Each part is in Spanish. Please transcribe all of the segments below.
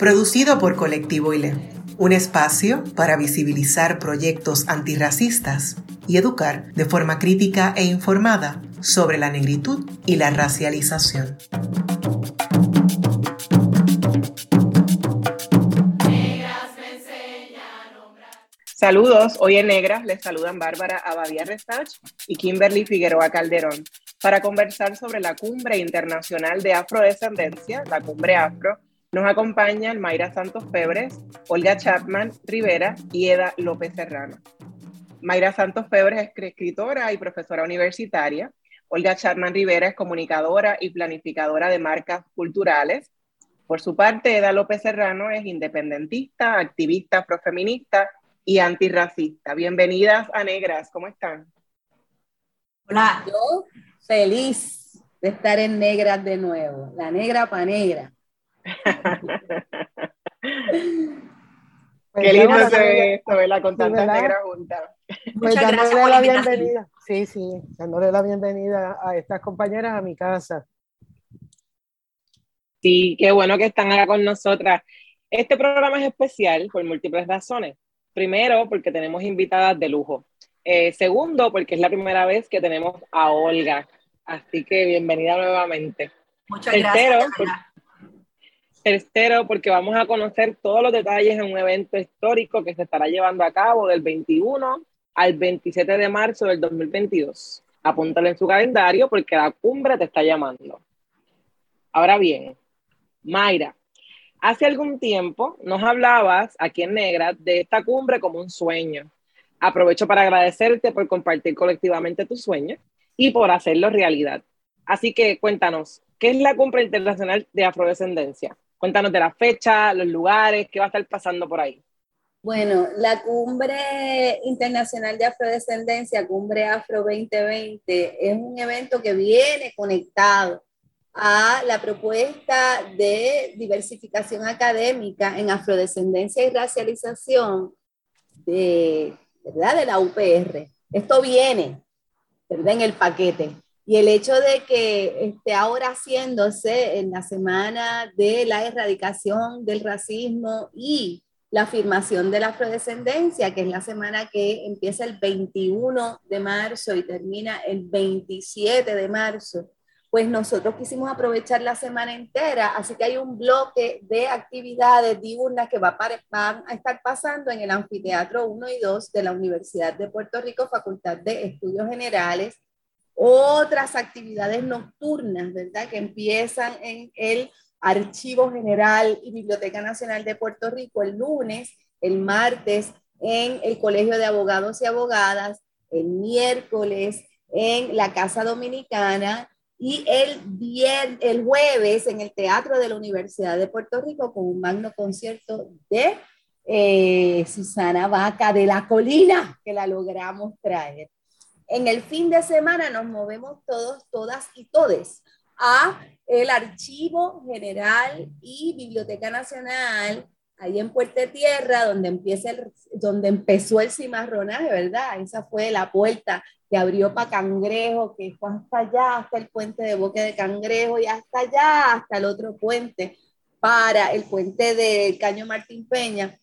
producido por Colectivo ILE, un espacio para visibilizar proyectos antirracistas y educar de forma crítica e informada sobre la negritud y la racialización. Saludos, hoy en Negras les saludan Bárbara Abadía Restach y Kimberly Figueroa Calderón para conversar sobre la Cumbre Internacional de Afrodescendencia, la Cumbre Afro, nos acompañan Mayra Santos Febres, Olga Chapman Rivera y Eda López Serrano. Mayra Santos Febres es escritora y profesora universitaria. Olga Chapman Rivera es comunicadora y planificadora de marcas culturales. Por su parte, Eda López Serrano es independentista, activista afrofeminista y antirracista. Bienvenidas a Negras, ¿cómo están? Hola, yo feliz de estar en Negras de nuevo, la negra para negra. Qué lindo se ve esto, ¿verdad? Con tantas negras juntas. Pues dándole la, bienvenida. Sí, sí, dándole la bienvenida a estas compañeras a mi casa. Sí, qué bueno que están acá con nosotras. Este programa es especial por múltiples razones. Primero, porque tenemos invitadas de lujo. Eh, segundo, porque es la primera vez que tenemos a Olga. Así que bienvenida nuevamente. Muchas gracias. Tercero, porque vamos a conocer todos los detalles en un evento histórico que se estará llevando a cabo del 21 al 27 de marzo del 2022. Apúntale en su calendario porque la cumbre te está llamando. Ahora bien, Mayra, hace algún tiempo nos hablabas aquí en Negra de esta cumbre como un sueño. Aprovecho para agradecerte por compartir colectivamente tus sueños y por hacerlo realidad. Así que cuéntanos, ¿qué es la cumbre internacional de afrodescendencia? Cuéntanos de la fecha, los lugares, qué va a estar pasando por ahí. Bueno, la Cumbre Internacional de Afrodescendencia, Cumbre Afro 2020, es un evento que viene conectado a la propuesta de diversificación académica en afrodescendencia y racialización de, ¿verdad? de la UPR. Esto viene ¿verdad? en el paquete. Y el hecho de que esté ahora haciéndose en la semana de la erradicación del racismo y la afirmación de la afrodescendencia, que es la semana que empieza el 21 de marzo y termina el 27 de marzo, pues nosotros quisimos aprovechar la semana entera, así que hay un bloque de actividades diurnas que va van a estar pasando en el anfiteatro 1 y 2 de la Universidad de Puerto Rico, Facultad de Estudios Generales, otras actividades nocturnas, ¿verdad? Que empiezan en el Archivo General y Biblioteca Nacional de Puerto Rico el lunes, el martes en el Colegio de Abogados y Abogadas, el miércoles en la Casa Dominicana y el, el jueves en el Teatro de la Universidad de Puerto Rico con un magno concierto de eh, Susana Vaca de la Colina, que la logramos traer. En el fin de semana nos movemos todos, todas y todes a el Archivo General y Biblioteca Nacional, ahí en Puerto Tierra, donde, empieza el, donde empezó el cimarronaje, ¿verdad? Esa fue la puerta que abrió para Cangrejo, que fue hasta allá, hasta el puente de Boque de Cangrejo y hasta allá, hasta el otro puente, para el puente del Caño Martín Peña,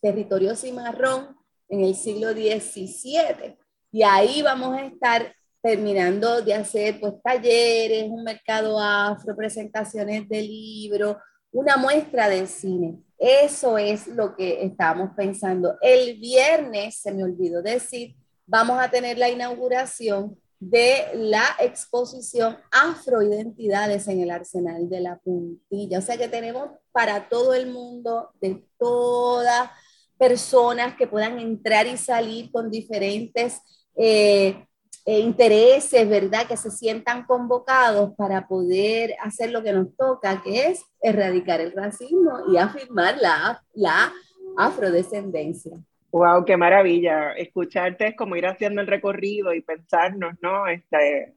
territorio cimarrón en el siglo XVII. Y ahí vamos a estar terminando de hacer pues talleres, un mercado afro, presentaciones de libros, una muestra de cine. Eso es lo que estábamos pensando. El viernes, se me olvidó decir, vamos a tener la inauguración de la exposición Afroidentidades en el Arsenal de la Puntilla. O sea que tenemos para todo el mundo, de todas personas que puedan entrar y salir con diferentes eh, eh, intereses, ¿verdad? Que se sientan convocados para poder hacer lo que nos toca, que es erradicar el racismo y afirmar la, la afrodescendencia. Wow, qué maravilla. Escucharte es como ir haciendo el recorrido y pensarnos, ¿no? Este,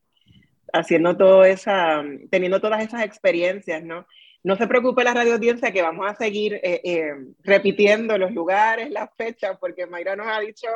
haciendo todo esa, teniendo todas esas experiencias, ¿no? No se preocupe la radio audiencia que vamos a seguir eh, eh, repitiendo los lugares, las fechas, porque Mayra nos ha dicho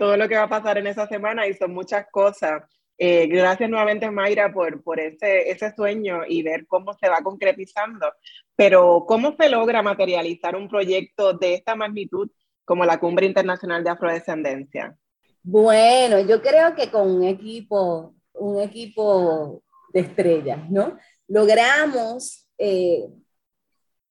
todo lo que va a pasar en esa semana y son muchas cosas. Eh, gracias nuevamente, Mayra, por, por ese, ese sueño y ver cómo se va concretizando. Pero, ¿cómo se logra materializar un proyecto de esta magnitud como la Cumbre Internacional de Afrodescendencia? Bueno, yo creo que con un equipo, un equipo de estrellas, ¿no? Logramos eh,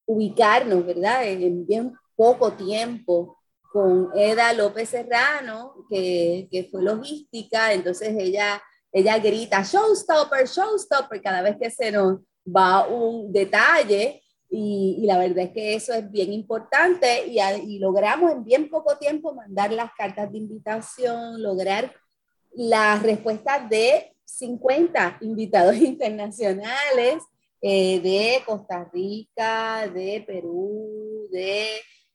ubicarnos, ¿verdad? En bien poco tiempo con Eda López Serrano, que, que fue logística, entonces ella, ella grita, showstopper, showstopper, cada vez que se nos va un detalle, y, y, la verdad es que eso es bien importante. Y, y, logramos en bien poco tiempo mandar las cartas de invitación, lograr las respuestas de 50 invitados internacionales eh, de Costa Rica, de Perú, de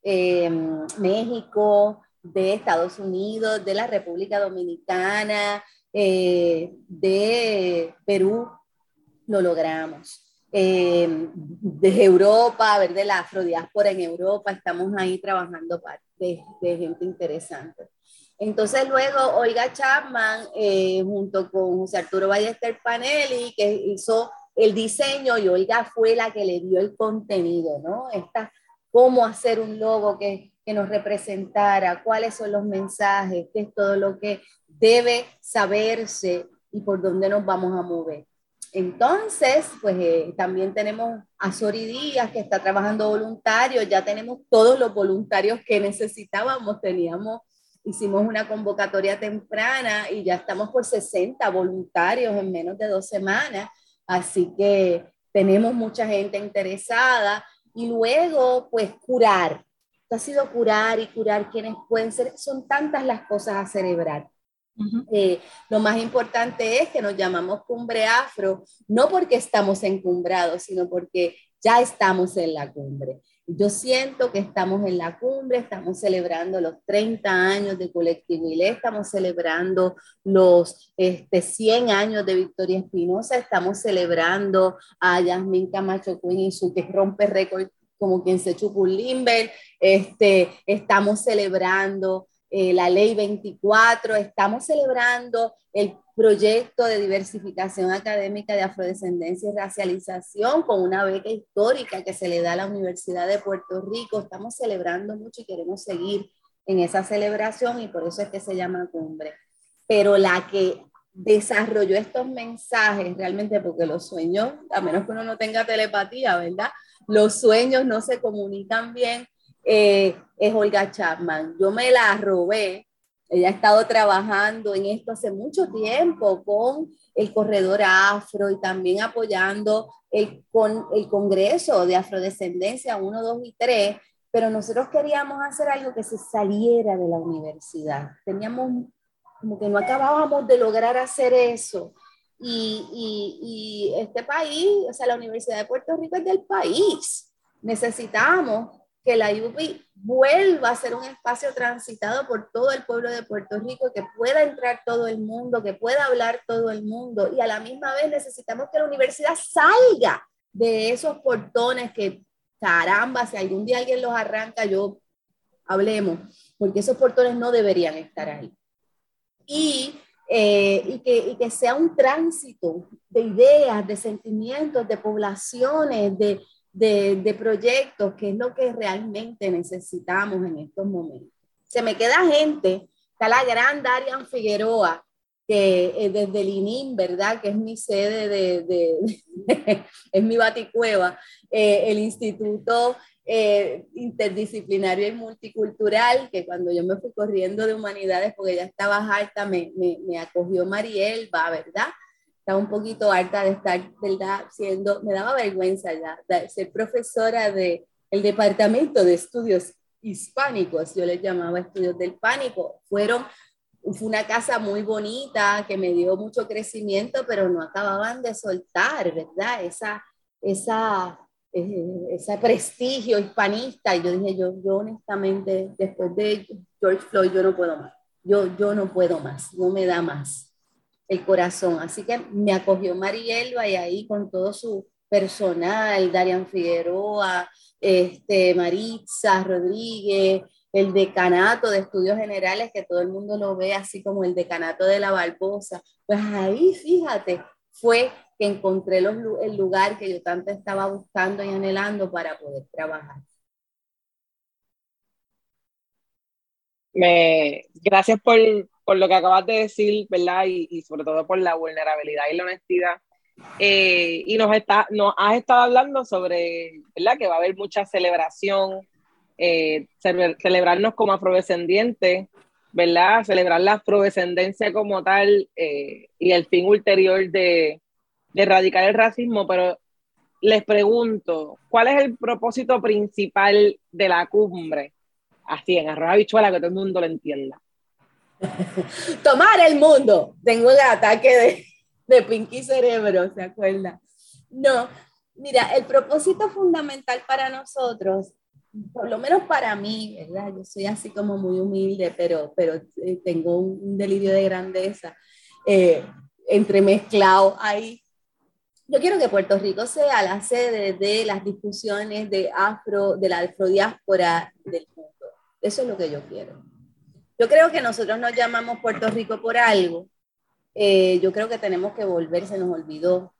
eh, México, de Estados Unidos, de la República Dominicana, eh, de Perú, lo logramos. de Europa, ver de la afrodiáspora en Europa, estamos ahí trabajando de, de gente interesante. Entonces luego Olga Chapman, junto con José Arturo Ballester Panelli, que hizo el diseño y Olga fue la que le dio el contenido, ¿no? Esta, cómo hacer un logo que, que nos representara, cuáles son los mensajes, qué es todo lo que debe saberse y por dónde nos vamos a mover. Entonces, pues eh, también tenemos a Sori Díaz que está trabajando voluntario, ya tenemos todos los voluntarios que necesitábamos, teníamos, hicimos una convocatoria temprana y ya estamos por 60 voluntarios en menos de dos semanas. Así que tenemos mucha gente interesada y luego, pues, curar. ha sido curar y curar quienes pueden ser. Son tantas las cosas a celebrar. Eh, lo más importante es que nos llamamos Cumbre Afro, no porque estamos encumbrados, sino porque ya estamos en la cumbre. Yo siento que estamos en la cumbre, estamos celebrando los 30 años de Colectivo ILE, estamos celebrando los este, 100 años de Victoria Espinosa, estamos celebrando a Yasmin Camacho Queen y su que rompe récord como quien se chupa un este, estamos celebrando eh, la ley 24, estamos celebrando el proyecto de diversificación académica de afrodescendencia y racialización con una beca histórica que se le da a la Universidad de Puerto Rico. Estamos celebrando mucho y queremos seguir en esa celebración y por eso es que se llama cumbre. Pero la que desarrolló estos mensajes realmente porque los sueños, a menos que uno no tenga telepatía, ¿verdad? Los sueños no se comunican bien, eh, es Olga Chapman. Yo me la robé ella ha estado trabajando en esto hace mucho tiempo con el corredor afro y también apoyando el, con el Congreso de Afrodescendencia 1, 2 y 3, pero nosotros queríamos hacer algo que se saliera de la universidad. Teníamos como que no acabábamos de lograr hacer eso. Y, y, y este país, o sea, la Universidad de Puerto Rico es del país. Necesitamos que la UPI vuelva a ser un espacio transitado por todo el pueblo de Puerto Rico, que pueda entrar todo el mundo, que pueda hablar todo el mundo. Y a la misma vez necesitamos que la universidad salga de esos portones que, caramba, si algún día alguien los arranca, yo hablemos, porque esos portones no deberían estar ahí. Y, eh, y, que, y que sea un tránsito de ideas, de sentimientos, de poblaciones, de, de, proyectos, que es lo que realmente necesitamos en estos momentos. Se me queda gente, está la gran Darian Figueroa, que es desde el ¿verdad? Que es mi sede de, es mi baticueva, eh, el Instituto eh, Interdisciplinario y Multicultural, que cuando yo me fui corriendo de humanidades, porque ya estaba harta, me, me, me acogió Mariel, va, ¿verdad? Estaba un poquito harta de estar, ¿verdad? Siendo, me daba vergüenza ya ser profesora del el Departamento de Estudios Hispánicos, yo les llamaba Estudios del Pánico, fueron fue una casa muy bonita que me dio mucho crecimiento, pero no acababan de soltar, ¿verdad? Esa, esa, eh, ese prestigio hispanista. Y yo dije, yo, yo honestamente, después de George Floyd, yo no puedo más. Yo, yo no puedo más, no me da más el corazón. Así que me acogió Marielba y ahí con todo su personal, Darian Figueroa, este, Maritza Rodríguez, el decanato de estudios generales, que todo el mundo lo ve así como el decanato de la Barbosa. Pues ahí, fíjate, fue que encontré el lugar que yo tanto estaba buscando y anhelando para poder trabajar. Me, gracias por, por lo que acabas de decir, ¿verdad? Y, y, sobre todo por la vulnerabilidad y la honestidad. Eh, y nos, está, nos has estado hablando sobre, ¿verdad? Que va a haber mucha celebración, eh, celebrarnos como afrodescendientes, ¿verdad? Celebrar la afrodescendencia como tal eh, y el fin ulterior de, de erradicar el racismo, pero les pregunto, ¿cuál es el propósito principal de la cumbre? Así, en arroz habichuela, que todo el mundo lo entienda. Tomar el mundo. Tengo el ataque de, de Pinky Cerebro, ¿se acuerda? No, mira, el propósito fundamental para nosotros, por lo menos para mí, ¿verdad? Yo soy así como muy humilde, pero, pero eh, tengo un, delirio de grandeza eh, entremezclado ahí. Yo quiero que Puerto Rico sea la sede de las discusiones de afro, de la afrodiáspora del mundo. Eso es lo que yo quiero. Yo creo que nosotros nos llamamos Puerto Rico por algo. Eh, yo creo que tenemos que volver, se nos olvidó.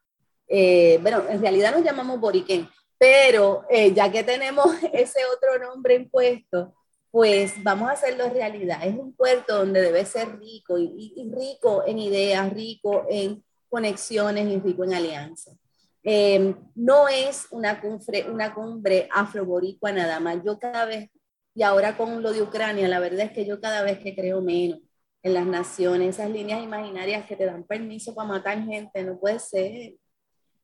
Eh, bueno, en realidad nos llamamos Boriquén, pero eh, ya que tenemos ese otro nombre impuesto, pues vamos a hacerlo realidad. Es un puerto donde debe ser rico y, y rico en ideas, rico en conexiones y rico en alianzas. no es una cumbre, una cumbre afroboricua nada más. Yo cada vez y ahora con lo de Ucrania, la verdad es que yo cada vez que creo menos en las naciones, esas líneas imaginarias que te dan permiso para matar gente, no puede ser,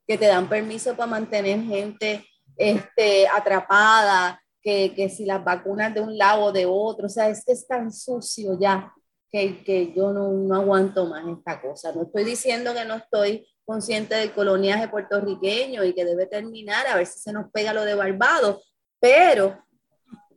que te dan permiso para mantener gente este, atrapada, que, que si las vacunas de un lado o de otro, o sea, es que es tan sucio ya que, que yo no, no aguanto más esta cosa. No estoy diciendo que no estoy consciente del coloniaje puertorriqueño y que debe terminar, a ver si se nos pega lo de Barbados, pero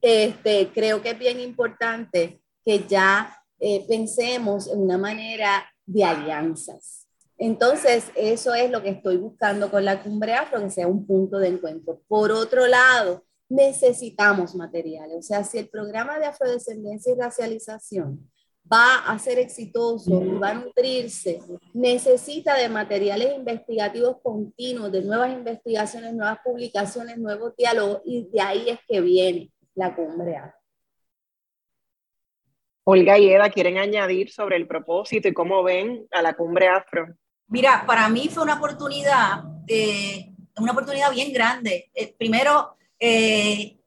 este, creo que es bien importante que ya eh, pensemos en una manera de alianzas. Entonces, eso es lo que estoy buscando con la cumbre afro, que sea un punto de encuentro. Por otro lado, necesitamos materiales. O sea, si el programa de afrodescendencia y racialización va a ser exitoso y va a nutrirse, necesita de materiales investigativos continuos, de nuevas investigaciones, nuevas publicaciones, nuevos diálogos, y de ahí es que viene la cumbre afro. Olga y Eda, ¿quieren añadir sobre el propósito y cómo ven a la cumbre afro? Mira, para mí fue una oportunidad, eh, una oportunidad bien grande. Eh, primero, eh,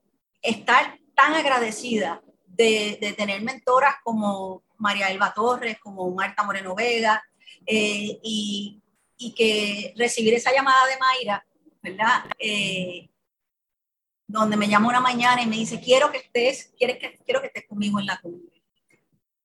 estar tan agradecida de, de, tener mentoras como María Elba Torres, como Marta Moreno Vega, y, y, que recibir esa llamada de Mayra, ¿verdad? Donde me llama una mañana y me dice, quiero que estés, quiero que, quiero que estés conmigo en la cumbre.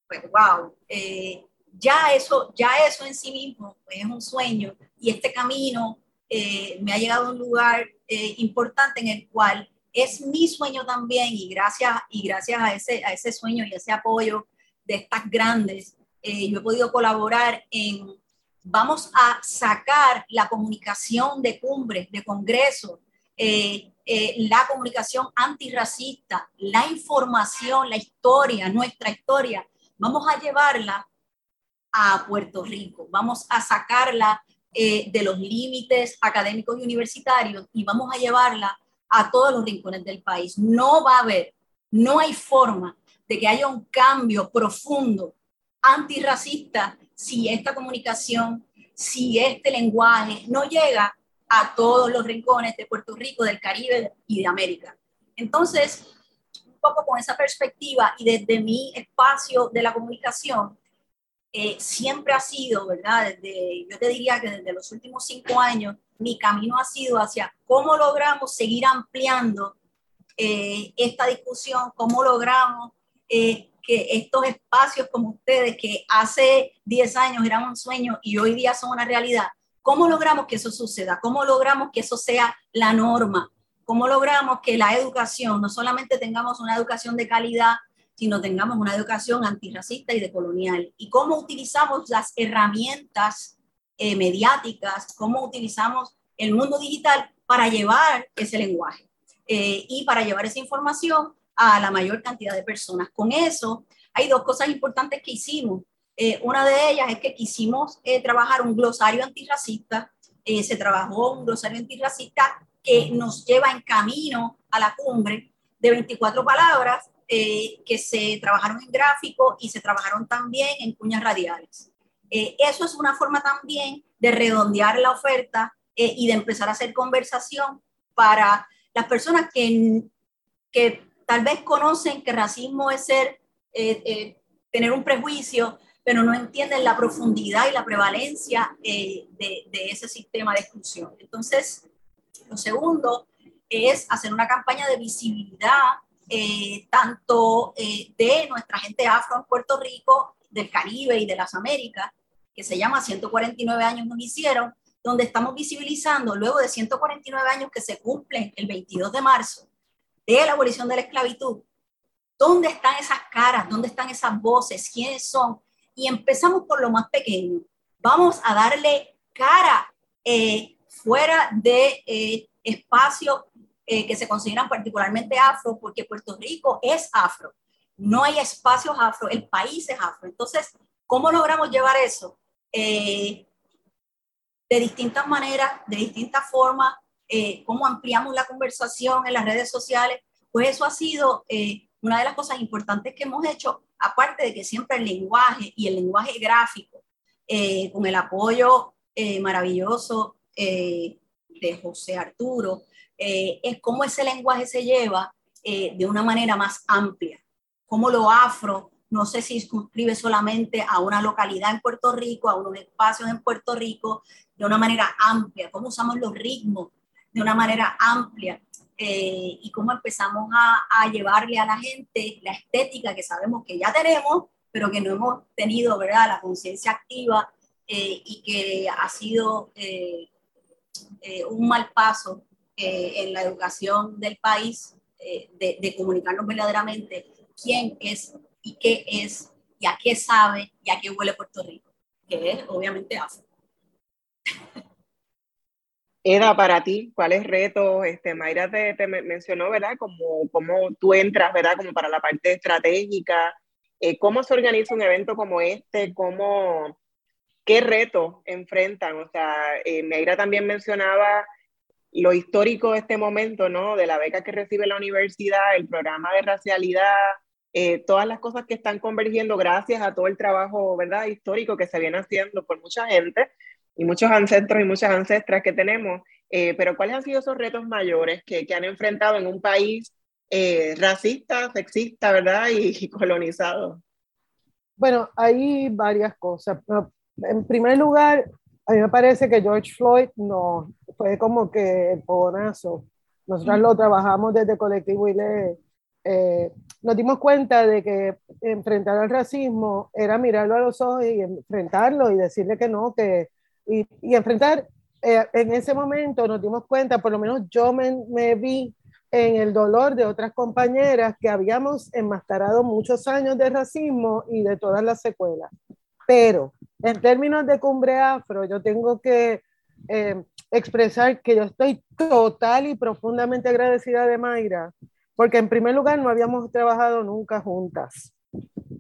Pues, wow, eh, ya, eso, ya eso en sí mismo es un sueño y este camino eh, me ha llegado a un lugar eh, importante en el cual es mi sueño también y gracias, y gracias a, ese, a ese sueño y ese apoyo de estas grandes, yo he podido colaborar en, vamos a sacar la comunicación de cumbres, de congresos, eh, la comunicación antirracista, la información, la historia, nuestra historia, vamos a llevarla a Puerto Rico, vamos a sacarla eh, de los límites académicos y universitarios y vamos a llevarla a todos los rincones del país. No va a haber, no hay forma de que haya un cambio profundo antirracista si esta comunicación, si este lenguaje no llega a todos los rincones de Puerto Rico, del Caribe y de América. Entonces, un poco con esa perspectiva y desde mi espacio de la comunicación, eh, siempre ha sido, ¿verdad? Desde, yo te diría que desde los últimos cinco años, mi camino ha sido hacia cómo logramos seguir ampliando eh, esta discusión, cómo logramos eh, que estos espacios como ustedes, que hace 10 años eran un sueño y hoy día son una realidad, ¿cómo logramos que eso suceda? ¿Cómo logramos que eso sea la norma? ¿Cómo logramos que la educación, no solamente tengamos una educación de calidad, sino tengamos una educación antirracista y decolonial? ¿Y cómo utilizamos las herramientas eh, mediáticas, cómo utilizamos el mundo digital para llevar ese lenguaje eh, y para llevar esa información a la mayor cantidad de personas. Con eso, hay dos cosas importantes que hicimos. Eh, una de ellas es que quisimos eh, trabajar un glosario antirracista. Eh, se trabajó un glosario antirracista que nos lleva en camino a la cumbre de 24 palabras que se trabajaron en gráfico y se trabajaron también en cuñas radiales. eso es una forma también de redondear la oferta y de empezar a hacer conversación para las personas que, que tal vez conocen que racismo es ser, eh, eh, tener un prejuicio, pero no entienden la profundidad y la prevalencia eh, de, de, ese sistema de exclusión. Entonces, lo segundo es hacer una campaña de visibilidad tanto de nuestra gente afro en Puerto Rico, del Caribe y de las Américas, que se llama 149 años nos hicieron, donde estamos visibilizando luego de 149 años que se cumplen el 22 de marzo, de la abolición de la esclavitud, ¿dónde están esas caras? ¿Dónde están esas voces? ¿Quiénes son? Y empezamos por lo más pequeño. Vamos a darle cara eh, fuera de eh, espacios eh, que se consideran particularmente afro, porque Puerto Rico es afro. No hay espacios afro, el país es afro. Entonces, ¿cómo logramos llevar eso? de distintas maneras, de distintas formas, eh, cómo ampliamos la conversación en las redes sociales, pues eso ha sido eh, una de las cosas importantes que hemos hecho, aparte de que siempre el lenguaje y el lenguaje gráfico, eh, con el apoyo maravilloso de José Arturo, es cómo ese lenguaje se lleva de una manera más amplia, cómo lo afro no se circunscribe solamente a una localidad en Puerto Rico, a unos espacios en Puerto Rico, de una manera amplia, cómo usamos los ritmos de una manera amplia eh, y cómo empezamos a, llevarle a la gente la estética que sabemos que ya tenemos, pero que no hemos tenido, ¿verdad?, la conciencia activa eh, y que ha sido eh, un mal paso en la educación del país de, de comunicarnos verdaderamente quién es y qué es y a qué sabe y a qué huele Puerto Rico, que es obviamente África. Eda, para ti, ¿cuáles retos? Este, Mayra te, mencionó, ¿verdad? Como, como tú entras, ¿verdad? Como para la parte estratégica. Eh, ¿Cómo se organiza un evento como este? ¿Cómo, ¿Qué retos enfrentan? O sea, eh, Mayra también mencionaba lo histórico de este momento, ¿no? De la beca que recibe la universidad, el programa de racialidad, eh, todas las cosas que están convergiendo gracias a todo el trabajo, ¿verdad? Histórico que se viene haciendo por mucha gente y muchos ancestros y muchas ancestras que tenemos, eh, pero ¿cuáles han sido esos retos mayores que, que han enfrentado en un país eh, racista, sexista, ¿verdad? Y, colonizado. Bueno, hay varias cosas. En primer lugar, a mí me parece que George Floyd no fue como que el pogonazo. Nosotros lo trabajamos desde Colectivo y le eh, nos dimos cuenta de que enfrentar al racismo era mirarlo a los ojos y enfrentarlo y decirle que no, que y, enfrentar, eh, en ese momento nos dimos cuenta, por lo menos yo me, me, vi en el dolor de otras compañeras que habíamos enmascarado muchos años de racismo y de todas las secuelas. Pero en términos de cumbre afro, yo tengo que eh, expresar que yo estoy total y profundamente agradecida de Mayra, porque en primer lugar no habíamos trabajado nunca juntas.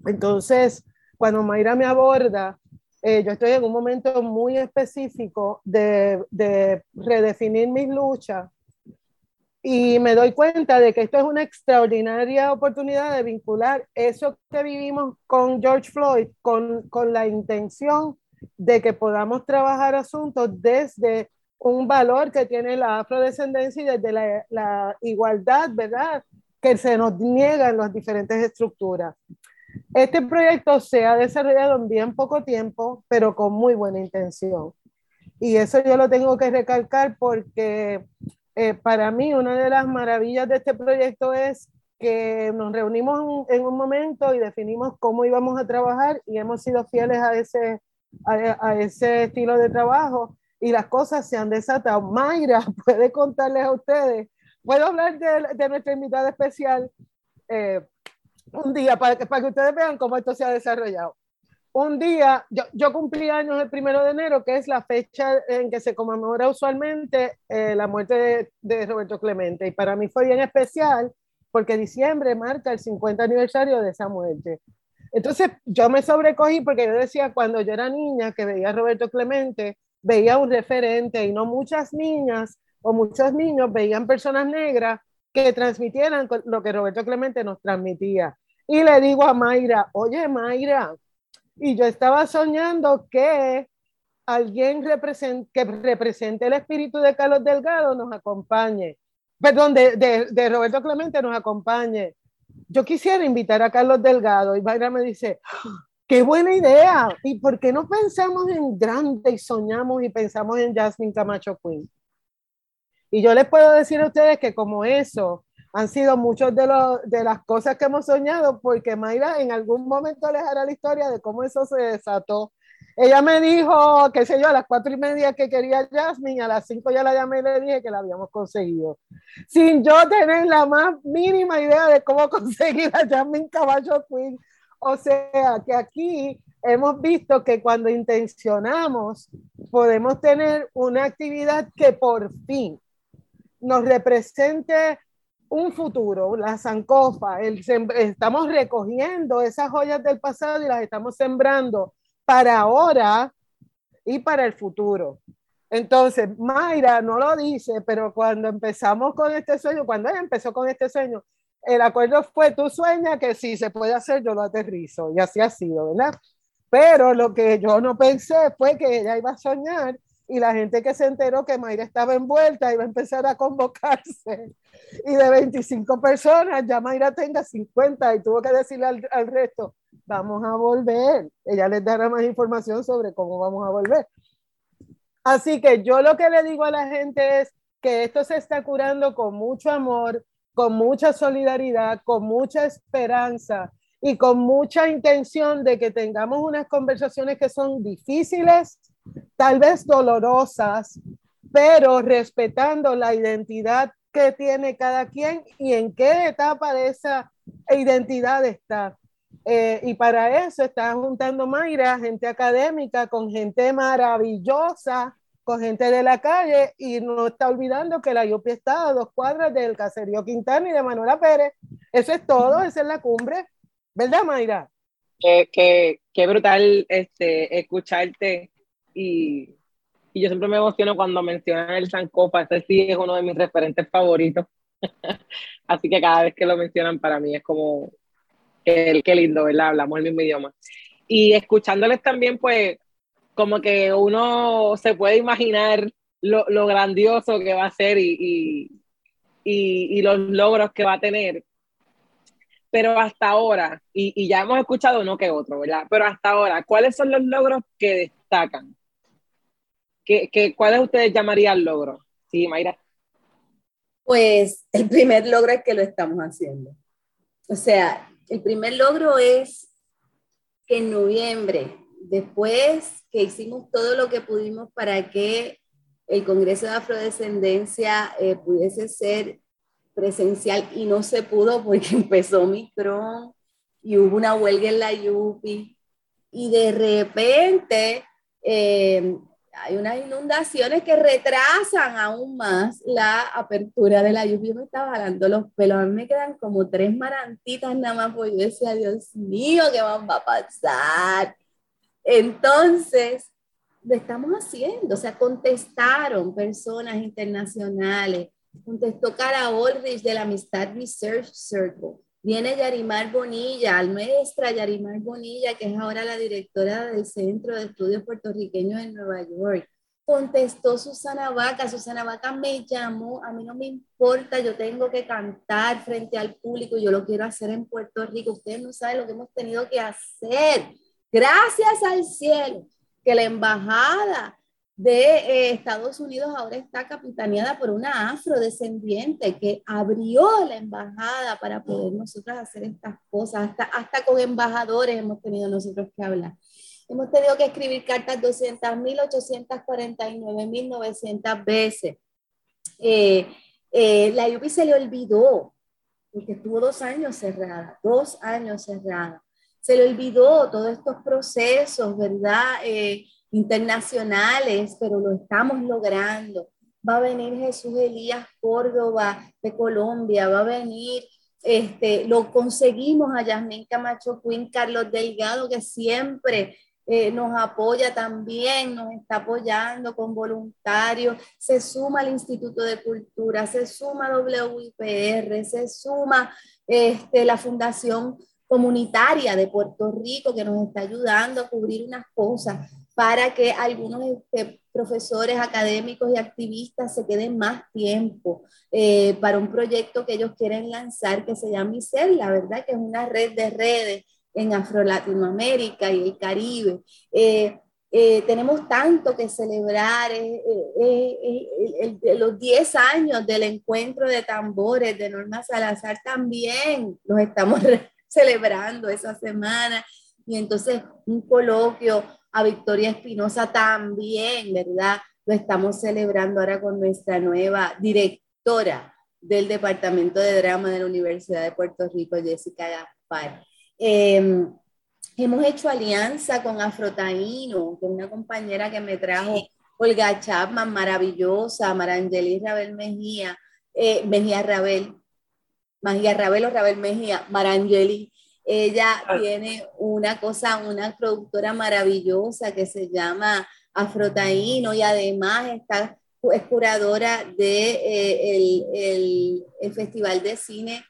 Entonces, cuando Mayra me aborda, eh, yo estoy en un momento muy específico de, de, redefinir mis luchas y me doy cuenta de que esto es una extraordinaria oportunidad de vincular eso que vivimos con George Floyd con, con la intención de que podamos trabajar asuntos desde un valor que tiene la afrodescendencia y desde la, la igualdad, ¿verdad? Que se nos niega en las diferentes estructuras. Este proyecto se ha desarrollado en bien poco tiempo, pero con muy buena intención. Y eso yo lo tengo que recalcar porque eh, para mí una de las maravillas de este proyecto es que nos reunimos en un momento y definimos cómo íbamos a trabajar y hemos sido fieles a ese, a, ese estilo de trabajo y las cosas se han desatado. Mayra puede contarles a ustedes, puedo hablar de, de nuestra invitada especial eh, un día para que, para que ustedes vean cómo esto se ha desarrollado un día, yo, yo, cumplí años el primero de enero, que es la fecha en que se conmemora usualmente eh, la muerte de, de, Roberto Clemente. Y para mí fue bien especial porque diciembre marca el 50 aniversario de esa muerte. Entonces yo me sobrecogí porque yo decía, cuando yo era niña, que veía a Roberto Clemente, veía un referente y no muchas niñas o muchos niños veían personas negras que transmitieran lo que Roberto Clemente nos transmitía. Y le digo a Mayra, oye Mayra, y yo estaba soñando que alguien que represente el espíritu de Carlos Delgado nos acompañe. Perdón, de, Roberto Clemente nos acompañe. Yo quisiera invitar a Carlos Delgado y Mayra me dice, qué buena idea. ¿Y por qué no pensamos en grande y soñamos y pensamos en Jasmine Camacho Queen? Y yo les puedo decir a ustedes que como eso, han sido muchas de, de las cosas que hemos soñado, porque Mayra en algún momento les hará la historia de cómo eso se desató. Ella me dijo, qué sé yo, a las cuatro y media que quería Jasmine, a las cinco ya la llamé y le dije que la habíamos conseguido. Sin yo tener la más mínima idea de cómo conseguir a Jasmine Caballo Queen. O sea, que aquí hemos visto que cuando intencionamos, podemos tener una actividad que por fin nos represente un futuro, la sancofa, el, estamos recogiendo esas joyas del pasado y las estamos sembrando para ahora y para el futuro. Entonces, Mayra no lo dice, pero cuando empezamos con este sueño, cuando ella empezó con este sueño, el acuerdo fue, tú sueñas que si se puede hacer, yo lo aterrizo. Y así ha sido, ¿verdad? Pero lo que yo no pensé fue que ella iba a soñar y la gente que se enteró que Mayra estaba envuelta iba a empezar a convocarse y de 25 personas ya Mayra tenga 50 y tuvo que decirle al, resto, vamos a volver. Ella les dará más información sobre cómo vamos a volver. Así que yo lo que le digo a la gente es que esto se está curando con mucho amor, con mucha solidaridad, con mucha esperanza y con mucha intención de que tengamos unas conversaciones que son difíciles, tal vez dolorosas, pero respetando la identidad que tiene cada quien y en qué etapa de esa identidad está. Eh, y para eso está juntando Mayra, gente académica, con gente maravillosa, con gente de la calle, y no está olvidando que la IUPI está a dos cuadras del caserío Quintana y de Manuela Pérez. Eso es todo, esa es la cumbre. ¿Verdad, Mayra? Qué, qué brutal este, escucharte y, y, yo siempre me emociono cuando mencionan el Sancopa, ese sí es uno de mis referentes favoritos. Así que cada vez que lo mencionan para mí es como, el qué lindo, ¿verdad? Hablamos el mismo idioma. Y escuchándoles también, pues, como que uno se puede imaginar lo, lo grandioso que va a ser y, y, y, y, los logros que va a tener. Pero hasta ahora, y, ya hemos escuchado uno que otro, ¿verdad? Pero hasta ahora, ¿cuáles son los logros que destacan? ¿Qué, qué, ¿Cuáles ustedes llamarían logros? Sí, Mayra. Pues el primer logro es que lo estamos haciendo. O sea, el primer logro es que en noviembre, después que hicimos todo lo que pudimos para que el Congreso de Afrodescendencia eh, pudiese ser presencial y no se pudo porque empezó Micron y hubo una huelga en la YUPI y de repente eh, hay unas inundaciones que retrasan aún más la apertura de la lluvia. Me estaba jalando los pelos. A mí me quedan como tres marantitas nada más, porque yo decía, Dios mío, ¿qué va a pasar? Entonces, lo estamos haciendo. O sea, contestaron personas internacionales. Contestó Cara Olrich de la Amistad Research Circle Viene Yarimar Bonilla, maestra Yarimar Bonilla, que es ahora la directora del Centro de Estudios Puertorriqueños en Nueva York. Contestó Susana Vaca. Susana Vaca me llamó. A mí no me importa, yo tengo que cantar frente al público. Yo lo quiero hacer en Puerto Rico. Ustedes no saben lo que hemos tenido que hacer. Gracias al cielo que la embajada de eh, Estados Unidos ahora está capitaneada por una afrodescendiente que abrió la embajada para poder nosotros hacer estas cosas. Hasta, hasta con embajadores hemos tenido nosotros que hablar. Hemos tenido que escribir cartas 200.849.900 veces. Eh, eh, la UPI se le olvidó, porque estuvo dos años cerrada, dos años cerrada. Se le olvidó todos estos procesos, ¿verdad? Internacionales, pero lo estamos logrando. Va a venir Jesús Elías Córdoba de Colombia, va a venir, este, lo conseguimos a Yasmín Camacho Quinn, Carlos Delgado, que siempre eh, nos apoya también, nos está apoyando con voluntarios, se suma al Instituto de Cultura, se suma WIPR, se suma este, la Fundación Comunitaria de Puerto Rico que nos está ayudando a cubrir unas cosas para que algunos este, profesores académicos y activistas se queden más tiempo eh, para un proyecto que ellos quieren lanzar que se llama la verdad que es una red de redes en Afro-Latinoamérica y el Caribe. Eh, eh, tenemos tanto que celebrar, los 10 años del encuentro de tambores de Norma Salazar también los estamos celebrando esa semana. Y entonces un coloquio a Victoria Espinosa también, ¿verdad? Lo estamos celebrando ahora con nuestra nueva directora del Departamento de Drama de la Universidad de Puerto Rico, Jessica Gaspar. Em, hemos hecho alianza con Afrotaíno, que es una compañera que me trajo Olga Chapman, maravillosa, Marangeli Rabel Mejía, eh, Mejía Rabel, Mejía Rabel o Rabel Mejía, Marangeli ella tiene una cosa, una productora maravillosa que se llama Afrotaíno y además está, es curadora del de, eh, el, el, Festival de Cine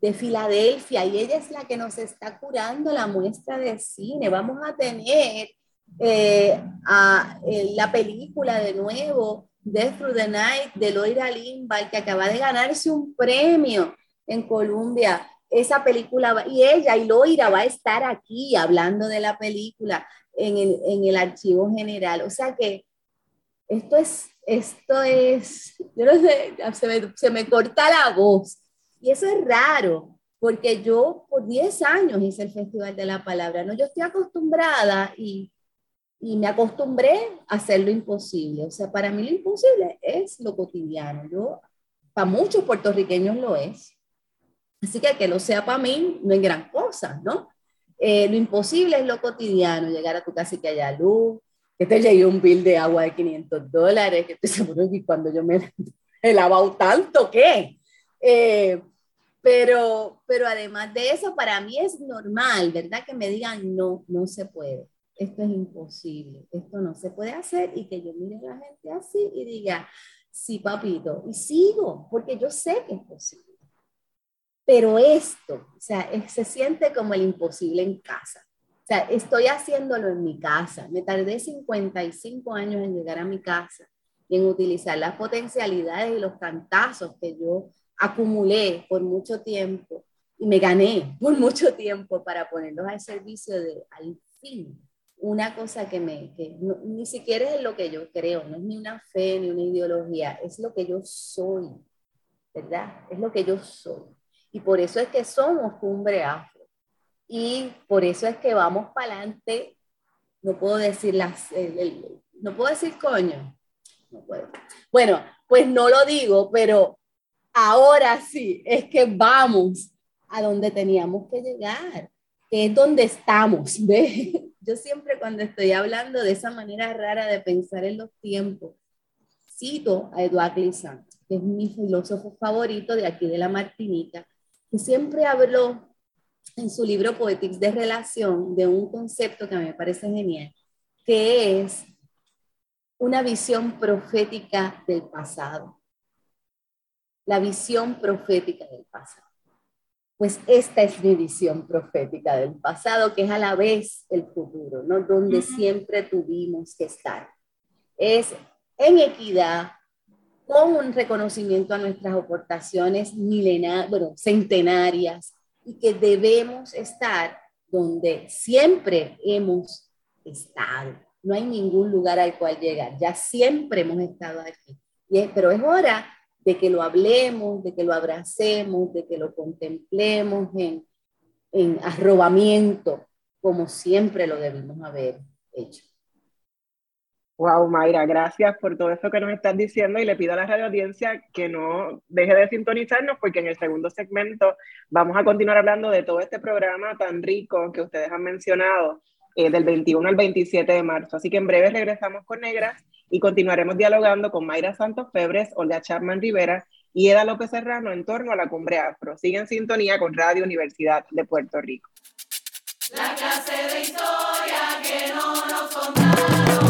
de Filadelfia y ella es la que nos está curando la muestra de cine. Vamos a tener eh, a, eh, la película de nuevo, Death Through the Night, de Loira Limbal, que acaba de ganarse un premio en Colombia esa película y ella y Loira va a estar aquí hablando de la película en el, en el archivo general. O sea que esto es, esto es, yo no sé, se me, se me corta la voz. Y eso es raro, porque yo por 10 años hice el Festival de la Palabra, ¿no? Yo estoy acostumbrada y, y me acostumbré a hacer lo imposible. O sea, para mí lo imposible es lo cotidiano. Yo, para muchos puertorriqueños lo es. Así que que lo sea para mí no es gran cosa, ¿no? Eh, lo imposible es lo cotidiano, llegar a tu casa y que haya luz, que te llegue un bill de agua de 500 dólares, que estoy seguro que cuando yo me he lavado tanto, ¿qué? Eh, pero, pero además de eso, para mí es normal, ¿verdad? Que me digan, no, no se puede, esto es imposible, esto no se puede hacer y que yo mire a la gente así y diga, sí, papito, y sigo, porque yo sé que es posible. Pero esto, o sea, se siente como el imposible en casa. O sea, estoy haciéndolo en mi casa. Me tardé 55 años en llegar a mi casa y en utilizar las potencialidades y los cantazos que yo acumulé por mucho tiempo y me gané por mucho tiempo para ponerlos al servicio de, al fin, una cosa que me, que ni siquiera es lo que yo creo, no es ni una fe ni una ideología, es lo que yo soy, ¿verdad? Es lo que yo soy. Y por eso es que somos cumbre afro. Y por eso es que vamos para adelante. No puedo decir las, no puedo decir coño. No puedo. Bueno, pues no lo digo, pero ahora sí, es que vamos a donde teníamos que llegar, que es donde estamos. Yo siempre cuando estoy hablando de esa manera rara de pensar en los tiempos, cito a Eduard Glissant, que es mi filósofo favorito de aquí de la Martinica, que siempre habló en su libro Poetics de Relación de un concepto que a mí me parece genial, que es una visión profética del pasado. La visión profética del pasado. Pues esta es mi visión profética del pasado, que es a la vez el futuro, ¿no? Donde siempre tuvimos que estar. Es en equidad, con un reconocimiento a nuestras aportaciones milenarias, bueno, centenarias, y que debemos estar donde siempre hemos estado. no hay ningún lugar al cual llegar, ya siempre hemos estado aquí. Y pero es hora de que lo hablemos, de que lo abracemos, de que lo contemplemos en, en arrobamiento, como siempre lo debimos haber hecho. Wow, Mayra, gracias por todo eso que nos estás diciendo y le pido a la radio audiencia que no deje de sintonizarnos porque en el segundo segmento vamos a continuar hablando de todo este programa tan rico que ustedes han mencionado eh, del 21 al 27 de marzo. Así que en breve regresamos con Negras y continuaremos dialogando con Mayra Santos Febres, Olga Chapman Rivera y Eda López Serrano en torno a la cumbre afro. Sigue en sintonía con Radio Universidad de Puerto Rico. La clase de historia que no nos contaron.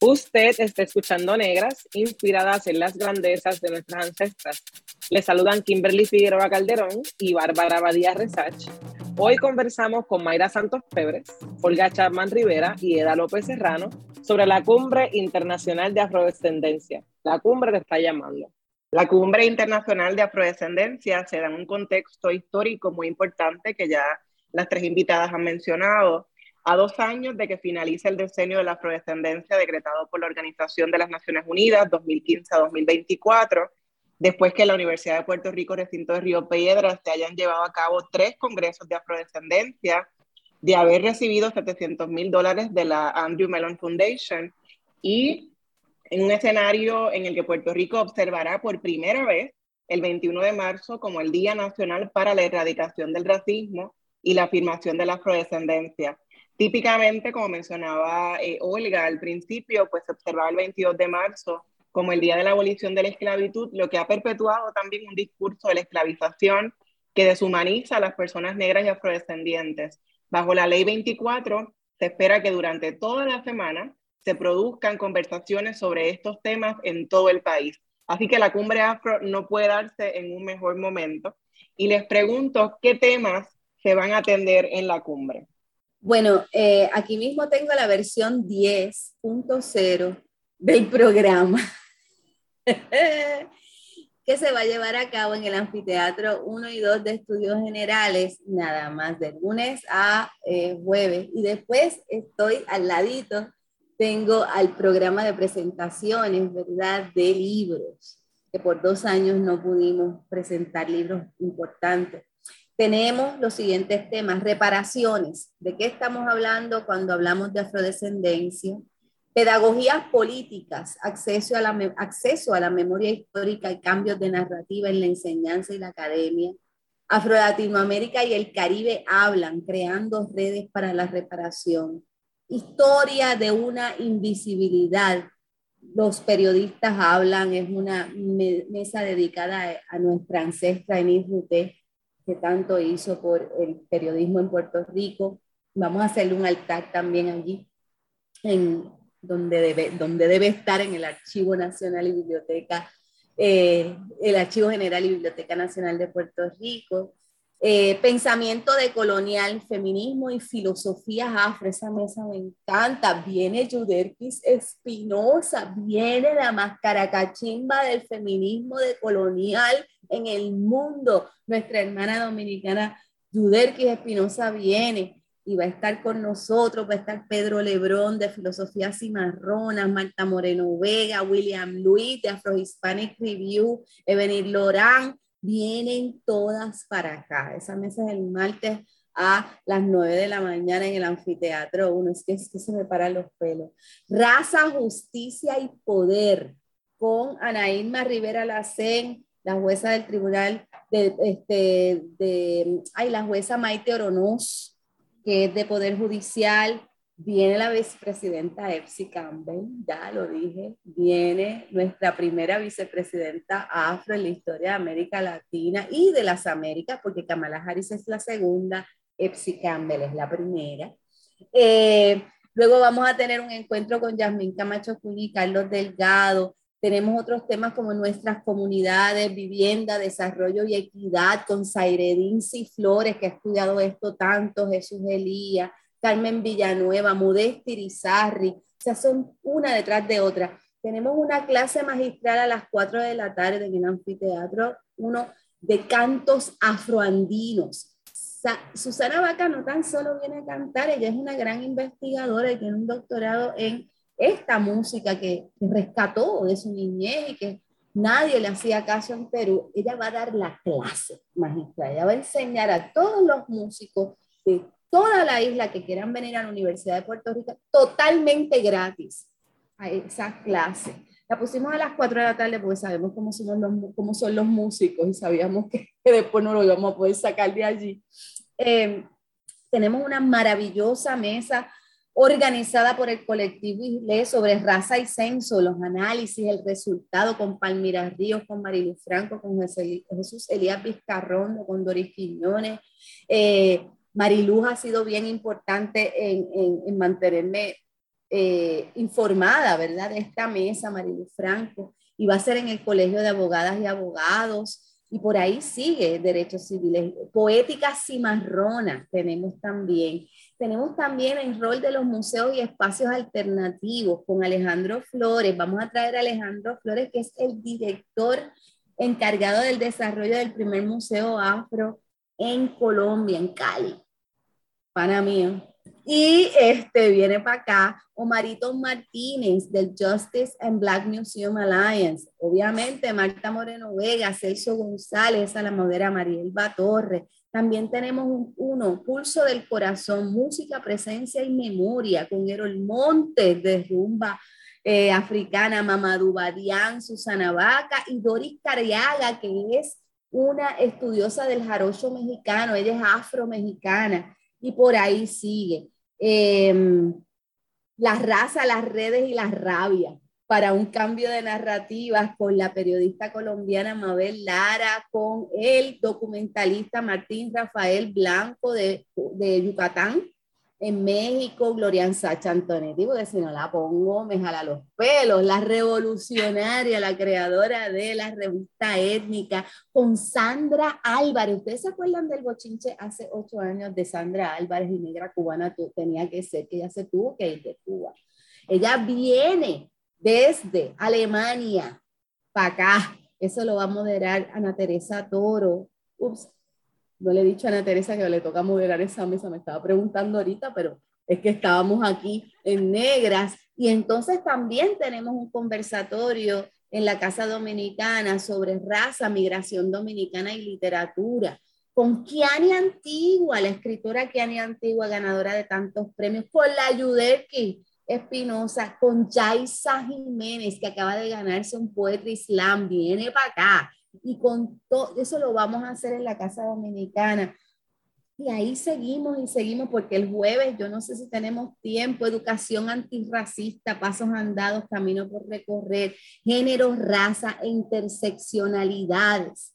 Usted está escuchando Negras, inspiradas en las grandezas de nuestras ancestras. Le saludan Kimberly Figueroa Calderón y Bárbara Badía Resach. Hoy conversamos con Mayra Santos Febres, Olga Chapman Rivera y Eda López Serrano sobre la Cumbre Internacional de Afrodescendencia, la cumbre que está llamando. La Cumbre Internacional de Afrodescendencia se da en un contexto histórico muy importante que ya las tres invitadas han mencionado, a dos años de que finalice el decenio de la afrodescendencia decretado por la Organización de las Naciones Unidas 2015 a 2024, después que la Universidad de Puerto Rico, recinto de Río Piedras, se hayan llevado a cabo tres congresos de afrodescendencia, de haber recibido 700 mil dólares de la Andrew Mellon Foundation y en un escenario en el que Puerto Rico observará por primera vez el 21 de marzo como el Día Nacional para la Erradicación del Racismo y la afirmación de la afrodescendencia. Típicamente, como mencionaba eh, Olga al principio, pues se observaba el 22 de marzo como el Día de la Abolición de la Esclavitud, lo que ha perpetuado también un discurso de la esclavización que deshumaniza a las personas negras y afrodescendientes. Bajo la Ley 24, se espera que durante toda la semana se produzcan conversaciones sobre estos temas en todo el país. Así que la cumbre afro no puede darse en un mejor momento. Y les pregunto qué temas se van a atender en la cumbre. Bueno, eh, aquí mismo tengo la versión 10.0 del programa que se va a llevar a cabo en el anfiteatro 1 y 2 de estudios generales, nada más de lunes a eh, jueves. Y después estoy al ladito, tengo al programa de presentaciones, ¿verdad? De libros, que por dos años no pudimos presentar libros importantes tenemos los siguientes temas. Reparaciones. ¿De qué estamos hablando cuando hablamos de afrodescendencia? Pedagogías políticas, acceso a, la, acceso a la memoria histórica y cambios de narrativa en la enseñanza y la academia. Afro-Latinoamérica y el Caribe hablan, creando redes para la reparación. Historia de una invisibilidad. Los periodistas hablan, es una mesa dedicada a nuestra ancestra Enis Ruté, que tanto hizo por el periodismo en Puerto Rico. Vamos a hacerle un altar también allí, en, donde, debe, donde debe estar en el Archivo Nacional y Biblioteca, eh, el Archivo General y Biblioteca Nacional de Puerto Rico. Eh, pensamiento de colonial, feminismo y filosofías afro, esa mesa me encanta. Viene Juderquis Espinosa, viene la máscara cachimba del feminismo de colonial en el mundo. Nuestra hermana dominicana Juderquis Espinosa viene y va a estar con nosotros, va a estar Pedro Lebrón de Filosofía Cimarrona, Marta Moreno Vega, William Luis de Afro Hispanic Review, Evenir Lorán, vienen todas para acá. Esa mesa es el martes a las 9 de la mañana en el anfiteatro uno. Es que, es que se me paran los pelos. Raza, justicia y poder con Anaíma Rivera Lacén, la jueza del tribunal de, este, de, ay, la jueza Maite Oronoz, que es de Poder Judicial, viene la vicepresidenta Epsi Campbell, ya lo dije, viene nuestra primera vicepresidenta afro en la historia de América Latina y de las Américas, porque Kamala Harris es la segunda, Epsi Campbell es la primera. Eh, luego vamos a tener un encuentro con Yasmín Camacho Cuñi y Carlos Delgado, Tenemos otros temas como nuestras comunidades, vivienda, desarrollo y equidad con y Flores, que ha estudiado esto tanto, Jesús Elías, Carmen Villanueva, Modesti Irizarri, o sea, son una detrás de otra. Tenemos una clase magistral a las 4 de la tarde en el anfiteatro, uno de cantos afroandinos. Susana Vaca no tan solo viene a cantar, ella es una gran investigadora y tiene un doctorado en esta música que, rescató de su niñez y que nadie le hacía caso en Perú. Ella va a dar la clase magistral, ella va a enseñar a todos los músicos de toda la isla que quieran venir a la Universidad de Puerto Rico totalmente gratis a esa clase. La pusimos a las 4 de la tarde porque sabemos cómo son los, cómo son los músicos y sabíamos que, después no lo íbamos a poder sacar de allí. Eh, tenemos una maravillosa mesa organizada por el colectivo Inglés sobre raza y censo, los análisis, el resultado con Palmira Ríos, con Marilu Franco, con Jesús Elías Vizcarrón, con Doris Quiñones. Eh, Mariluz ha sido bien importante en, en, mantenerme eh, informada, ¿verdad? De esta mesa, Marilu Franco, y va a ser en el Colegio de Abogadas y Abogados, y por ahí sigue Derechos Civiles. Poética cimarrona tenemos también. Tenemos también el rol de los museos y espacios alternativos con Alejandro Flores. Vamos a traer a Alejandro Flores, que es el director encargado del desarrollo del primer museo afro en Colombia, en Cali. Para mí. Y este viene para acá Omarito Martínez del Justice and Black Museum Alliance. Obviamente Marta Moreno Vega, Celso González, a la modera Marielba Torres, también tenemos un, uno, Pulso del Corazón, Música, Presencia y Memoria, con Erol Montes de Rumba eh, Africana, Mamadou Badian, Susana Vaca y Doris Cariaga, que es una estudiosa del jarocho mexicano, ella es afro-mexicana y por ahí sigue. Em, la raza, las redes y la rabia para un cambio de narrativas con la periodista colombiana Mabel Lara, con el documentalista Martín Rafael Blanco de, de Yucatán, en México, Glorian Sacha Antonetti, porque si no la pongo me jala los pelos, la revolucionaria, la creadora de la revista étnica, con Sandra Álvarez. ¿Ustedes se acuerdan del bochinche hace ocho años de Sandra Álvarez y negra cubana? Tenía que ser que ella se tuvo que ir de Cuba. Ella viene desde Alemania para acá. Eso lo va a moderar Ana Teresa Toro. Ups, no le he dicho a Ana Teresa que le toca moderar esa mesa, me estaba preguntando ahorita, pero es que estábamos aquí en negras. Y entonces también tenemos un conversatorio en la Casa Dominicana sobre raza, migración dominicana y literatura, con Kiani Antigua, la escritora Kiani Antigua, ganadora de tantos premios, con la Yudeki, Espinosa, con Yaisa Jiménez, que acaba de ganarse un Poetry Slam, viene para acá. Y con todo eso lo vamos a hacer en la Casa Dominicana. Y ahí seguimos y seguimos porque el jueves, yo no sé si tenemos tiempo, educación antirracista, pasos andados, camino por recorrer, género, raza e interseccionalidades,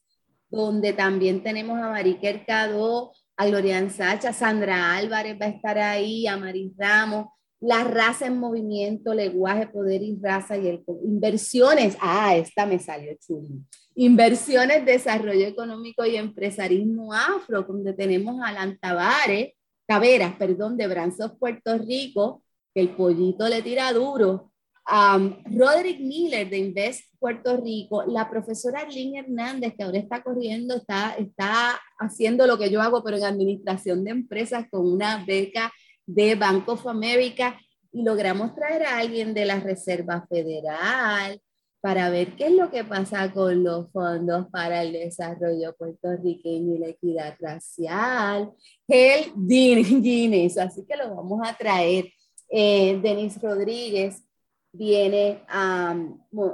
donde también tenemos a Mariquer Cadó, a Glorian Sacha, Sandra Álvarez va a estar ahí, a Maris Ramos, la raza en movimiento, lenguaje, poder y raza y el inversiones. Ah, esta me salió chuli. Inversiones, desarrollo económico y empresarismo afro, donde tenemos a Lantavares, Taveras, perdón, de Branzos, Puerto Rico, que el pollito le tira duro. Um, Roderick Miller de Invest Puerto Rico, la profesora Lynn Hernández, que ahora está corriendo, está, está haciendo lo que yo hago, pero en administración de empresas con una beca de Bank of America. Y logramos traer a alguien de la Reserva Federal para ver qué es lo que pasa con los fondos para el desarrollo puertorriqueño y la equidad racial. El Guinness, así que lo vamos a traer. Eh, Denis Rodríguez viene a,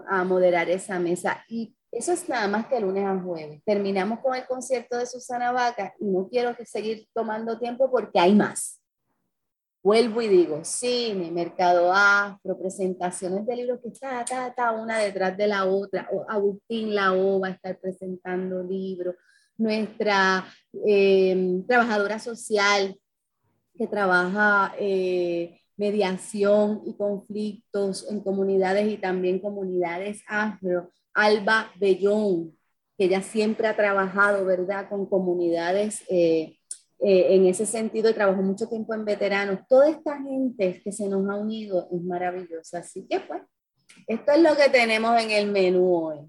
a moderar esa mesa y eso es nada más que lunes a jueves. Terminamos con el concierto de Susana Vaca y no quiero seguir tomando tiempo porque hay más vuelvo y digo, cine, mercado afro, presentaciones de libros que está, está, está una detrás de la otra. Agustín Lao va a estar presentando libros. Nuestra em, trabajadora social que trabaja eh, mediación y conflictos en comunidades y también comunidades afro, Alba Bellón, que ella siempre ha trabajado, ¿verdad?, con comunidades eh, eh, en ese sentido y trabajó mucho tiempo en veteranos. Toda esta gente que se nos ha unido es maravillosa. Así que, pues, esto es lo que tenemos en el menú hoy.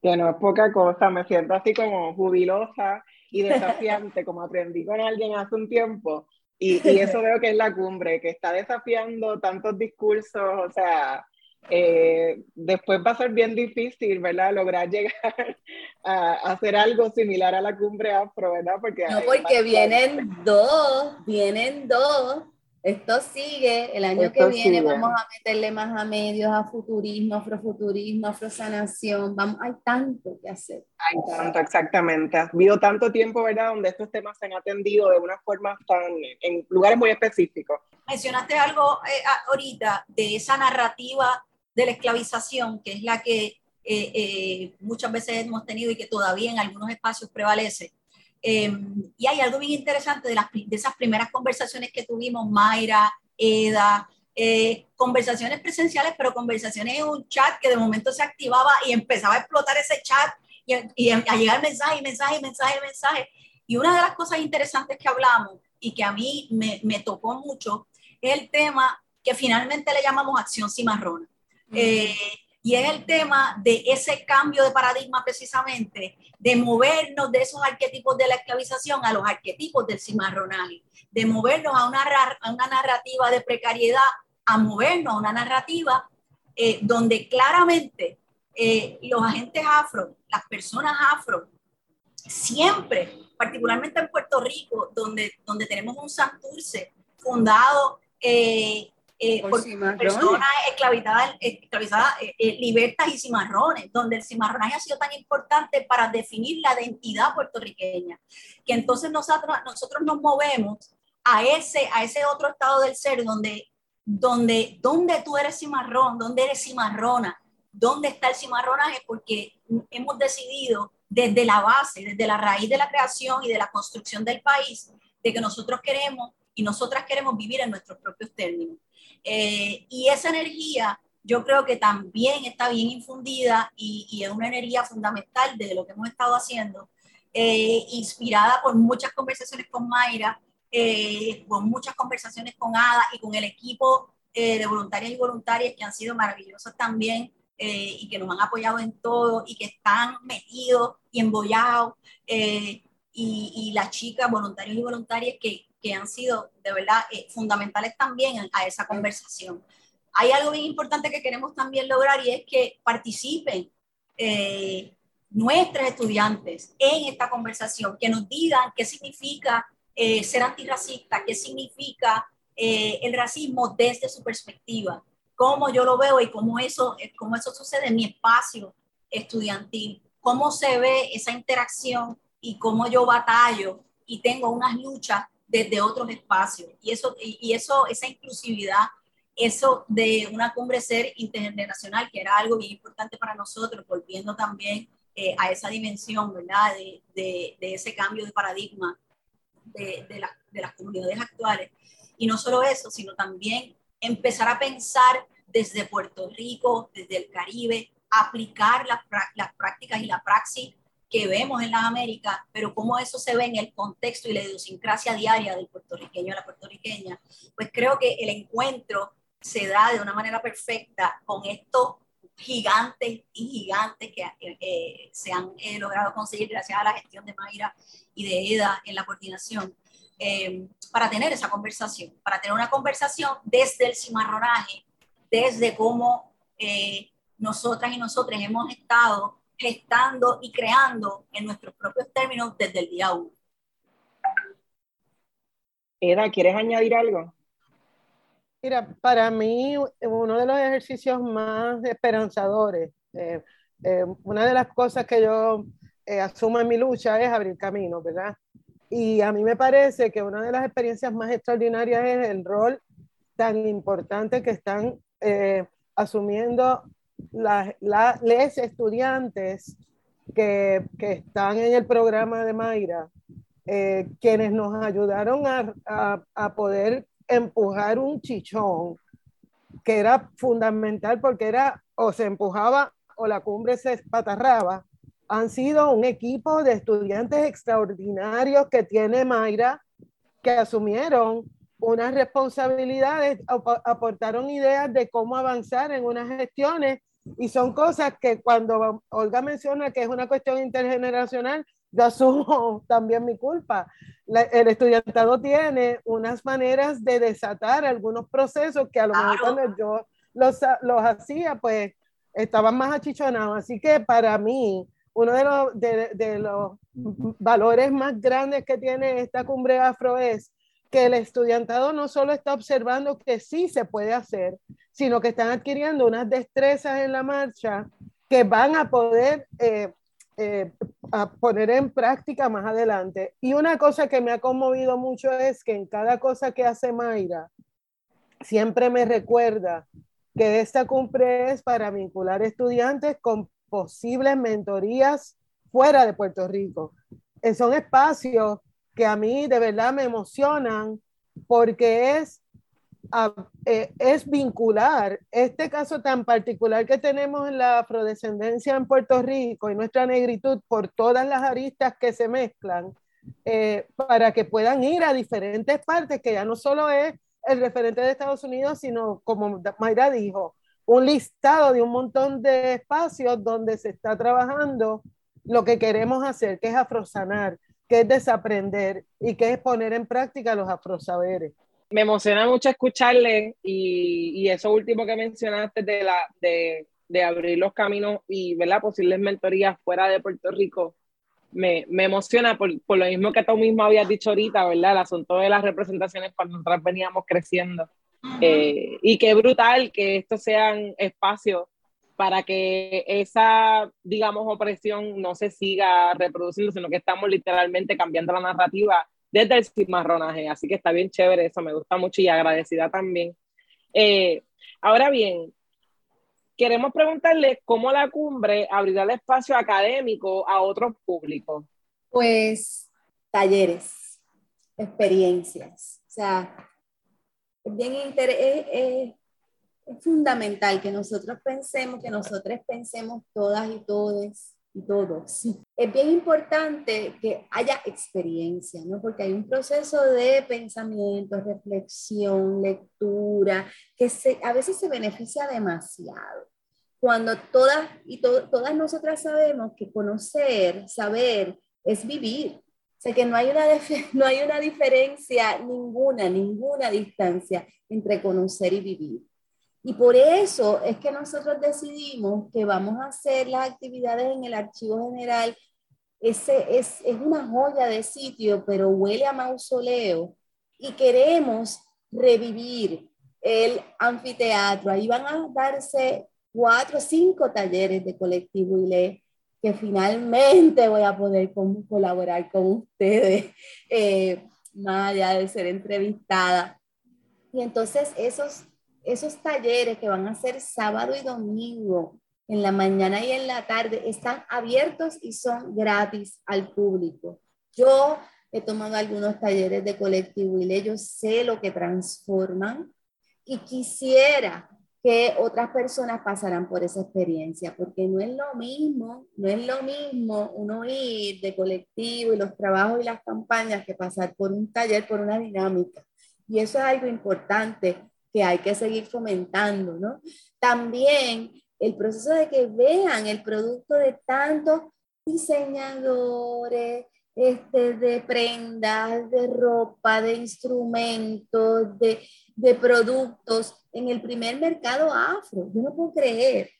Que no es poca cosa, me siento así como jubilosa y desafiante, como aprendí con alguien hace un tiempo. Y, y, eso veo que es la cumbre, que está desafiando tantos discursos, o sea, eh, después va a ser bien difícil, ¿verdad? Lograr llegar a, hacer algo similar a la cumbre afro, ¿verdad? Porque no, porque vienen dos, vienen dos. Esto sigue, el año que viene vamos a meterle más a medios, a futurismo, afrofuturismo, afrosanación, vamos, hay tanto que hacer. Hay tanto, exactamente. Ha habido tanto tiempo, ¿verdad?, donde estos temas se han atendido de una forma tan, en lugares muy específicos. Mencionaste algo eh, ahorita de esa narrativa de la esclavización, que es la que eh, eh, muchas veces hemos tenido y que todavía en algunos espacios prevalece. Em, y hay algo bien interesante de, las, de esas primeras conversaciones que tuvimos, Mayra, Eda, eh, conversaciones presenciales, pero conversaciones en un chat que de momento se activaba y empezaba a explotar ese chat y, y a llegar mensaje, mensaje, mensaje, mensaje. Y una de las cosas interesantes que hablamos y que a mí me, me tocó mucho es el tema que finalmente le llamamos acción cimarrona. Eh, y es el tema de ese cambio de paradigma precisamente, de movernos de esos arquetipos de la esclavización a los arquetipos del cimarronaje, de movernos a una, narrativa de precariedad, a movernos a una narrativa eh, donde claramente eh, los agentes afro, las personas afro, siempre, particularmente en Puerto Rico, donde, donde tenemos un Santurce fundado eh, por, personas esclavizadas, esclavizadas eh, eh, libertas y cimarrones, donde el cimarronaje ha sido tan importante para definir la identidad puertorriqueña, que entonces nosotros, nosotros nos movemos a ese, a ese otro estado del ser donde, donde, donde tú eres cimarrón, donde eres cimarrona, dónde está el cimarronaje, porque hemos decidido desde la base, desde la raíz de la creación y de la construcción del país, de que nosotros queremos y nosotras queremos vivir en nuestros propios términos. Eh, y esa energía yo creo que también está bien infundida y, es una energía fundamental de lo que hemos estado haciendo, eh, inspirada por muchas conversaciones con Mayra, eh, con muchas conversaciones con Ada y con el equipo de voluntarias y voluntarias que han sido maravillosas también y que nos han apoyado en todo y que están metidos y embollados. Y, y, las chicas, voluntarios y voluntarias que, que han sido de verdad eh, fundamentales también a esa conversación. Hay algo bien importante que queremos también lograr y es que participen eh, nuestros estudiantes en esta conversación, que nos digan qué significa eh, ser antirracista, qué significa el racismo desde su perspectiva, cómo yo lo veo y cómo eso, cómo eso sucede en mi espacio estudiantil, cómo se ve esa interacción y cómo yo batallo y tengo unas luchas desde otros espacios. Y eso, y eso, esa inclusividad, eso de una cumbre ser intergeneracional, que era algo bien importante para nosotros, volviendo también eh, a esa dimensión, ¿verdad? De, de, ese cambio de paradigma de, de, de las comunidades actuales. Y no solo eso, sino también empezar a pensar desde Puerto Rico, desde el Caribe, aplicar las, las prácticas y la praxis que vemos en las Américas, pero cómo eso se ve en el contexto y la idiosincrasia diaria del puertorriqueño a la puertorriqueña, pues creo que el encuentro se da de una manera perfecta con estos gigantes y gigantes que se han eh, logrado conseguir gracias a la gestión de Mayra y de EDA en la coordinación, eh, para tener esa conversación, para tener una conversación desde el cimarronaje, desde cómo eh, nosotras y nosotros hemos estado gestando y creando en nuestros propios términos desde el día uno. Eda, ¿quieres añadir algo? Mira, para mí uno de los ejercicios más esperanzadores, eh, eh, una de las cosas que yo eh, asumo en mi lucha es abrir camino, ¿verdad? Y a mí me parece que una de las experiencias más extraordinarias es el rol tan importante que están asumiendo las les estudiantes que, que, están en el programa de Mayra, eh, quienes nos ayudaron a, a, poder empujar un chichón, que era fundamental porque era o se empujaba o la cumbre se espatarraba, han sido un equipo de estudiantes extraordinarios que tiene Mayra, que asumieron unas responsabilidades, aportaron ideas de cómo avanzar en unas gestiones y son cosas que cuando Olga menciona que es una cuestión intergeneracional, yo asumo también mi culpa. el estudiantado tiene unas maneras de desatar algunos procesos que a lo mejor cuando yo los, los hacía, pues estaban más achichonados. Así que para mí, uno de los, de, de los valores más grandes que tiene esta cumbre afro es que el estudiantado no solo está observando que sí se puede hacer, sino que están adquiriendo unas destrezas en la marcha que van a poder eh, eh, poner en práctica más adelante. Y una cosa que me ha conmovido mucho es que en cada cosa que hace Mayra, siempre me recuerda que esta cumbre es para vincular estudiantes con posibles mentorías fuera de Puerto Rico. Eh, son espacios que a mí de verdad me emocionan porque es eh, es vincular. Este caso tan particular que tenemos en la afrodescendencia en Puerto Rico y nuestra negritud por todas las aristas que se mezclan, eh, para que puedan ir a diferentes partes, que ya no solo es el referente de Estados Unidos, sino, como Mayra dijo, un listado de un montón de espacios donde se está trabajando lo que queremos hacer, que es afrosanar, que es desaprender y que es poner en práctica los afrosaberes me emociona mucho escucharle y, eso último que mencionaste de, la, de, de, abrir los caminos y ver las posibles mentorías fuera de Puerto Rico, me, me emociona por, por, lo mismo que tú mismo habías dicho ahorita, ¿verdad? El asunto de las representaciones cuando nosotros veníamos creciendo. Eh, y qué brutal que estos sean espacios para que esa, digamos, opresión no se siga reproduciendo, sino que estamos literalmente cambiando la narrativa desde el cimarronaje. Así que está bien chévere eso, me gusta mucho y agradecida también. Eh, ahora bien, queremos preguntarle cómo la cumbre abrirá el espacio académico a otros públicos. Pues talleres, experiencias. O sea, bien es, fundamental que nosotros pensemos, que nosotros pensemos todas y todos y todos. Es bien importante que haya experiencia, ¿no? Porque hay un proceso de pensamiento, reflexión, lectura, que se, a veces se beneficia demasiado. Cuando todas y todas nosotras sabemos que conocer, saber, es vivir. O sea, que no hay, una no hay una diferencia, ninguna, ninguna distancia entre conocer y vivir. Y por eso es que nosotros decidimos que vamos a hacer las actividades en el archivo general. Ese es, es una joya de sitio, pero huele a mausoleo. Y queremos revivir el anfiteatro. Ahí van a darse cuatro o cinco talleres de colectivo y que finalmente voy a poder colaborar con ustedes, eh, más allá de ser entrevistada. Y entonces esos esos talleres que van a ser sábado y domingo, en la mañana y en la tarde, están abiertos y son gratis al público. Yo he tomado algunos talleres de colectivo y yo sé lo que transforman y quisiera que otras personas pasaran por esa experiencia, porque no es lo mismo, no es lo mismo uno ir de colectivo y los trabajos y las campañas que pasar por un taller, por una dinámica. Y eso es algo importante que hay que seguir fomentando, ¿no? También el proceso de que vean el producto de tantos diseñadores, este, de prendas, de ropa, de instrumentos, de, de productos en el primer mercado afro. Yo no puedo creer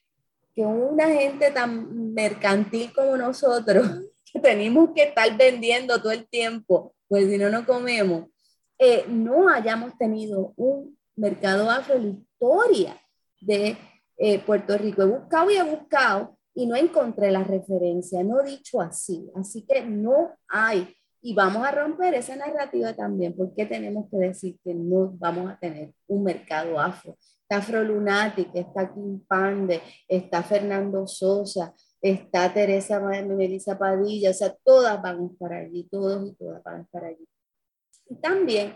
que una gente tan mercantil como nosotros, que tenemos que estar vendiendo todo el tiempo, pues si no, no comemos, eh, no hayamos tenido un mercado afro, la historia de eh, Puerto Rico. He buscado y he buscado y no encontré la referencia, no dicho así. Así que no hay. Y vamos a romper esa narrativa también, porque tenemos que decir que no vamos a tener un mercado afro. Está Afro Lunatic, está Kim Pande, está Fernando Sosa, está Teresa Melissa Padilla, o sea, todas van a estar allí, todos y todas van a estar allí. Y también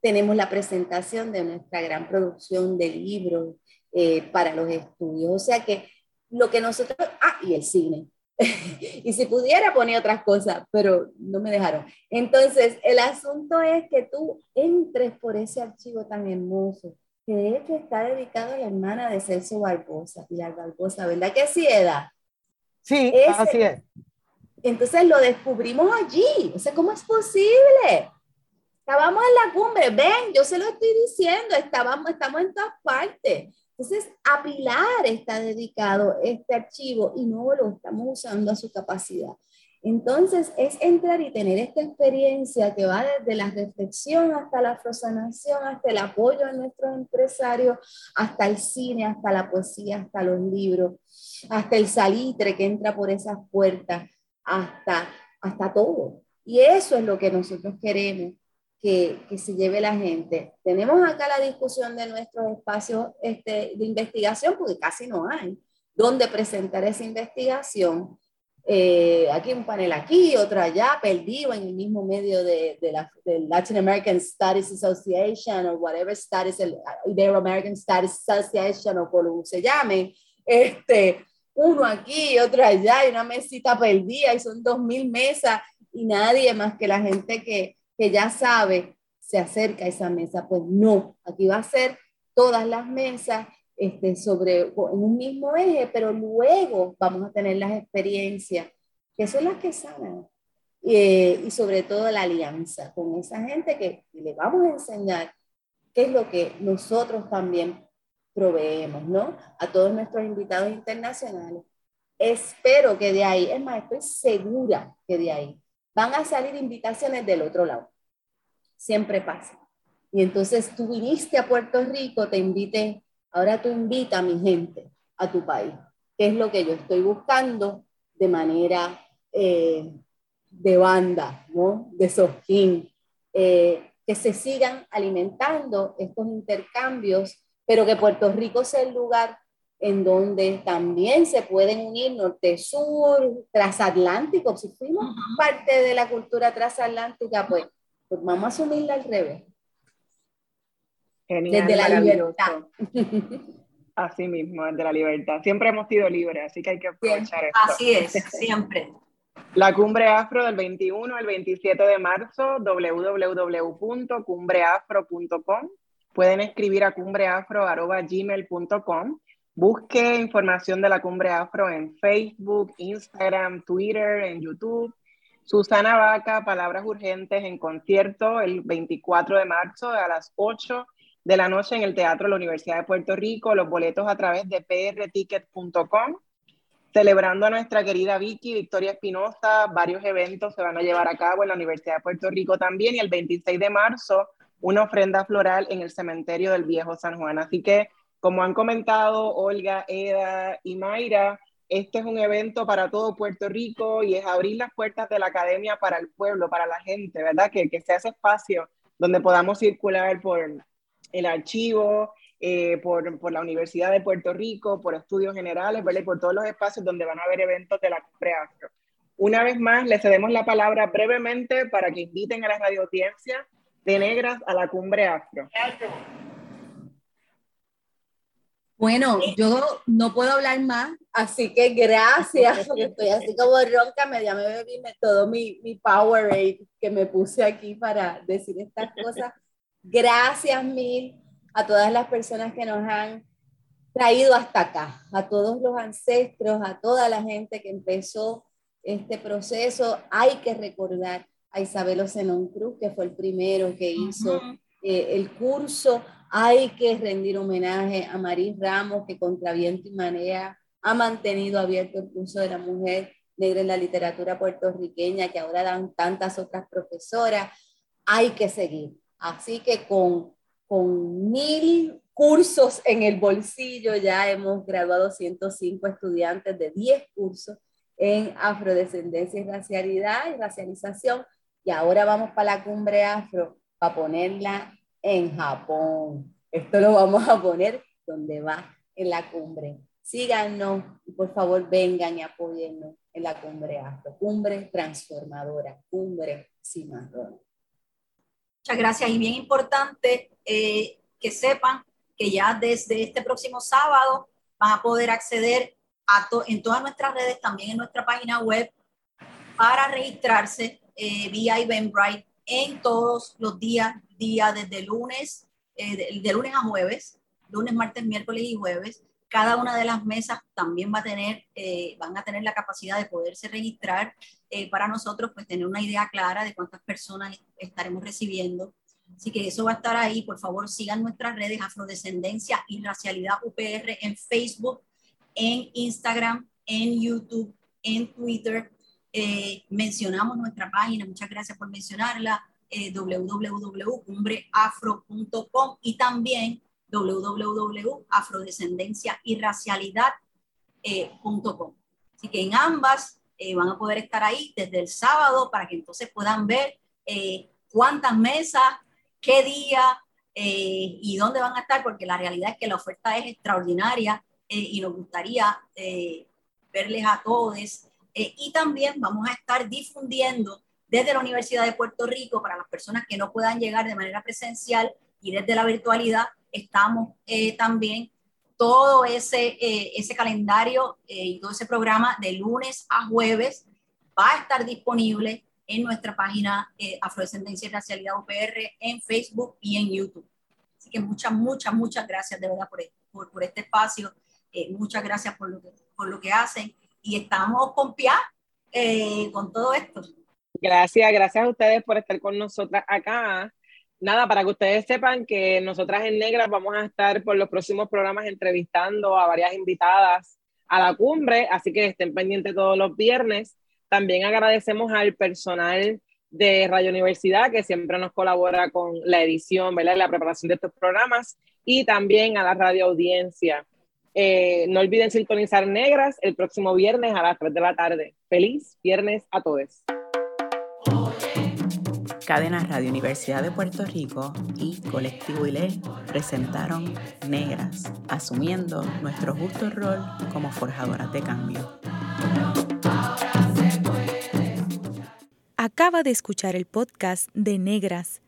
tenemos la presentación de nuestra gran producción de libros eh, para los estudios. O sea que lo que nosotros, ah, y el cine. y si pudiera poner otras cosas, pero no me dejaron. Entonces, el asunto es que tú entres por ese archivo tan hermoso, que de hecho está dedicado a la hermana de Celso Barbosa, Pilar Barbosa, ¿verdad que sí, Eda? Sí, así es. Entonces lo descubrimos allí. O sea, ¿cómo es posible? Estábamos en la cumbre, ven, yo se lo estoy diciendo, estábamos, estamos en todas partes. Entonces, a Pilar está dedicado este archivo y no lo estamos usando a su capacidad. Entonces, es entrar y tener esta experiencia que va desde la reflexión hasta la afrosanación, hasta el apoyo a nuestros empresarios, hasta el cine, hasta la poesía, hasta los libros, hasta el salitre que entra por esas puertas, hasta, hasta todo. Y eso es lo que nosotros queremos que, se lleve la gente. Tenemos acá la discusión de nuestros espacios este, de investigación, porque casi no hay, donde presentar esa investigación. Eh, aquí un panel aquí, otro allá, perdido en el mismo medio de, de la del Latin American Studies Association o whatever studies, el Ibero American Studies Association o como se llame, este, uno aquí, otro allá, y una mesita perdida, y son dos mil mesas, y nadie más que la gente que, que ya sabe se acerca a esa mesa. Pues no, aquí va a ser todas las mesas este, sobre en un mismo eje, pero luego vamos a tener las experiencias, que son las que sanan. Eh, y sobre todo la alianza con esa gente que le vamos a enseñar qué es lo que nosotros también proveemos, ¿no? A todos nuestros invitados internacionales. Espero que de ahí, es más, estoy segura que de ahí van a salir invitaciones del otro lado. Siempre pasa. Y entonces tú viniste a Puerto Rico, te invité, ahora tú invita a mi gente a tu país, que es lo que yo estoy buscando de manera eh, de banda, ¿no? De sojín, eh, que se sigan alimentando estos intercambios, pero que Puerto Rico sea el lugar en donde también se pueden unir norte-sur, transatlántico. Si fuimos parte de la cultura transatlántica, pues, pues vamos a asumirla al revés. Genial, desde la libertad. Así mismo, desde la libertad. Siempre hemos sido libres, así que hay que aprovechar esto. Así es, siempre. La Cumbre Afro del 21 al 27 de marzo, www.cumbreafro.com. Pueden escribir a cumbreafro.gmail.com Busque información de la Cumbre Afro en Facebook, Instagram, Twitter, en YouTube. Susana Vaca, Palabras Urgentes en concierto el 24 de marzo a las 8 de la noche en el Teatro de la Universidad de Puerto Rico. Los boletos a través de prticket.com. Celebrando a nuestra querida Vicky, Victoria Espinosa, varios eventos se van a llevar a cabo en la Universidad de Puerto Rico también y el 26 de marzo una ofrenda floral en el cementerio del Viejo San Juan. Así que como han comentado Olga, Eda y Mayra, este es un evento para todo Puerto Rico y es abrir las puertas de la academia para el pueblo, para la gente, ¿verdad? Que, que sea ese espacio donde podamos circular por el archivo, eh, por, por, la Universidad de Puerto Rico, por estudios generales, ¿verdad? Y por todos los espacios donde van a haber eventos de la Cumbre Afro. Una vez más, le cedemos la palabra brevemente para que inviten a la radio audiencia de Negras a la Cumbre Afro. Bueno, yo no puedo hablar más, así que gracias, porque estoy así como ronca, me, ya me bebí todo mi, mi Powerade que me puse aquí para decir estas cosas. Gracias mil a todas las personas que nos han traído hasta acá, a todos los ancestros, a toda la gente que empezó este proceso. Hay que recordar a Isabel Ocenón Cruz, que fue el primero que hizo eh, el curso hay que rendir homenaje a Maris Ramos, que contra viento y marea ha mantenido abierto el curso de la mujer negra en la literatura puertorriqueña, que ahora dan tantas otras profesoras. Hay que seguir. Así que con, con mil cursos en el bolsillo ya hemos graduado 105 estudiantes de 10 cursos en afrodescendencia y racialidad y racialización. Y ahora vamos para la cumbre afro para ponerla en Japón. Esto lo vamos a poner donde va en la cumbre. Síganos y por favor vengan y apóyennos en la cumbre afro, cumbre transformadora, cumbre cimarrón. Muchas gracias y bien importante eh, que sepan que ya desde este próximo sábado van a poder acceder a en todas nuestras redes, también en nuestra página web, para registrarse eh, vía Eventbrite en todos los días, día desde lunes, eh, de, lunes a jueves, lunes, martes, miércoles y jueves. Cada una de las mesas también va a tener, eh, van a tener la capacidad de poderse registrar para nosotros, pues tener una idea clara de cuántas personas estaremos recibiendo. Así que eso va a estar ahí. Por favor, sigan nuestras redes Afrodescendencia y Racialidad UPR en Facebook, en Instagram, en YouTube, en Twitter eh, mencionamos nuestra página, muchas gracias por mencionarla, eh, www.cumbreafro.com y también www.afrodescendenciairracialidad.com. Así que en ambas eh, van a poder estar ahí desde el sábado para que entonces puedan ver eh, cuántas mesas, qué día y dónde van a estar, porque la realidad es que la oferta es extraordinaria y nos gustaría verles a todos eh, y también vamos a estar difundiendo desde la Universidad de Puerto Rico para las personas que no puedan llegar de manera presencial y desde la virtualidad estamos eh, también todo ese, eh, ese calendario y todo ese programa de lunes a jueves va a estar disponible en nuestra página Afrodescendencia y Racialidad UPR en Facebook y en YouTube. Así que muchas, muchas, muchas gracias de verdad por, por, por este espacio. muchas gracias por lo que, por lo que hacen y estamos con PIA eh, con todo esto. Gracias, gracias a ustedes por estar con nosotras acá. Nada, para que ustedes sepan que nosotras en Negras vamos a estar por los próximos programas entrevistando a varias invitadas a la cumbre, así que estén pendientes todos los viernes. También agradecemos al personal de Radio Universidad que siempre nos colabora con la edición, ¿verdad? la preparación de estos programas y también a la radio audiencia. Eh, no olviden sintonizar Negras el próximo viernes a las 3 de la tarde. Feliz viernes a todos. Cadena Radio Universidad de Puerto Rico y Colectivo ILE presentaron Negras, asumiendo nuestro justo rol como forjadoras de cambio. Acaba de escuchar el podcast de Negras